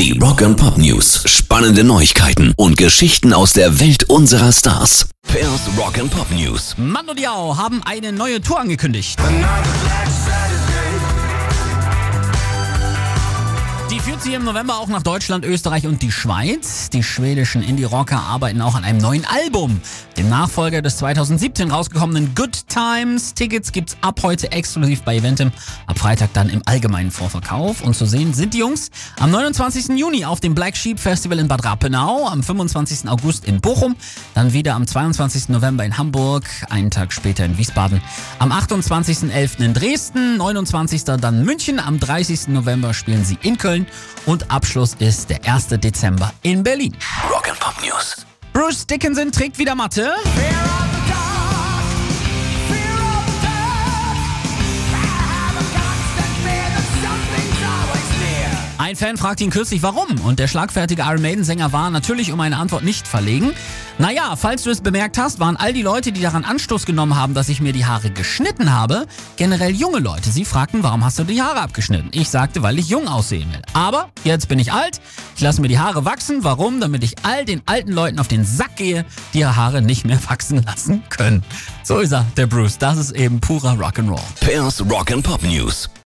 Die Rock and Pop News. Spannende Neuigkeiten und Geschichten aus der Welt unserer Stars. Pairs Rock and Pop News. Mando Diao haben eine neue Tour angekündigt. Führt sie im November auch nach Deutschland, Österreich und die Schweiz. Die schwedischen Indie-Rocker arbeiten auch an einem neuen Album, dem Nachfolger des 2017 rausgekommenen Good Times. Tickets gibt's ab heute exklusiv bei Eventim, ab Freitag dann im allgemeinen Vorverkauf. Und zu sehen sind die Jungs am 29. Juni auf dem Black Sheep Festival in Bad Rappenau, am 25. August in Bochum, dann wieder am 22. November in Hamburg, einen Tag später in Wiesbaden, am 28.11. in Dresden, 29. dann München, am 30. November spielen sie in Köln und Abschluss ist der 1. Dezember in Berlin. Rock and Pop News. Bruce Dickinson trägt wieder Matte. Ein Fan fragte ihn kürzlich, warum. Und der schlagfertige Iron Maiden-Sänger war natürlich um eine Antwort nicht verlegen. Naja, falls du es bemerkt hast, waren all die Leute, die daran Anstoß genommen haben, dass ich mir die Haare geschnitten habe, generell junge Leute. Sie fragten, warum hast du die Haare abgeschnitten? Ich sagte, weil ich jung aussehen will. Aber jetzt bin ich alt, ich lasse mir die Haare wachsen. Warum? Damit ich all den alten Leuten auf den Sack gehe, die ihre Haare nicht mehr wachsen lassen können. So ist er, der Bruce. Das ist eben purer Rock'n'Roll. Pairs Rock and Pop News.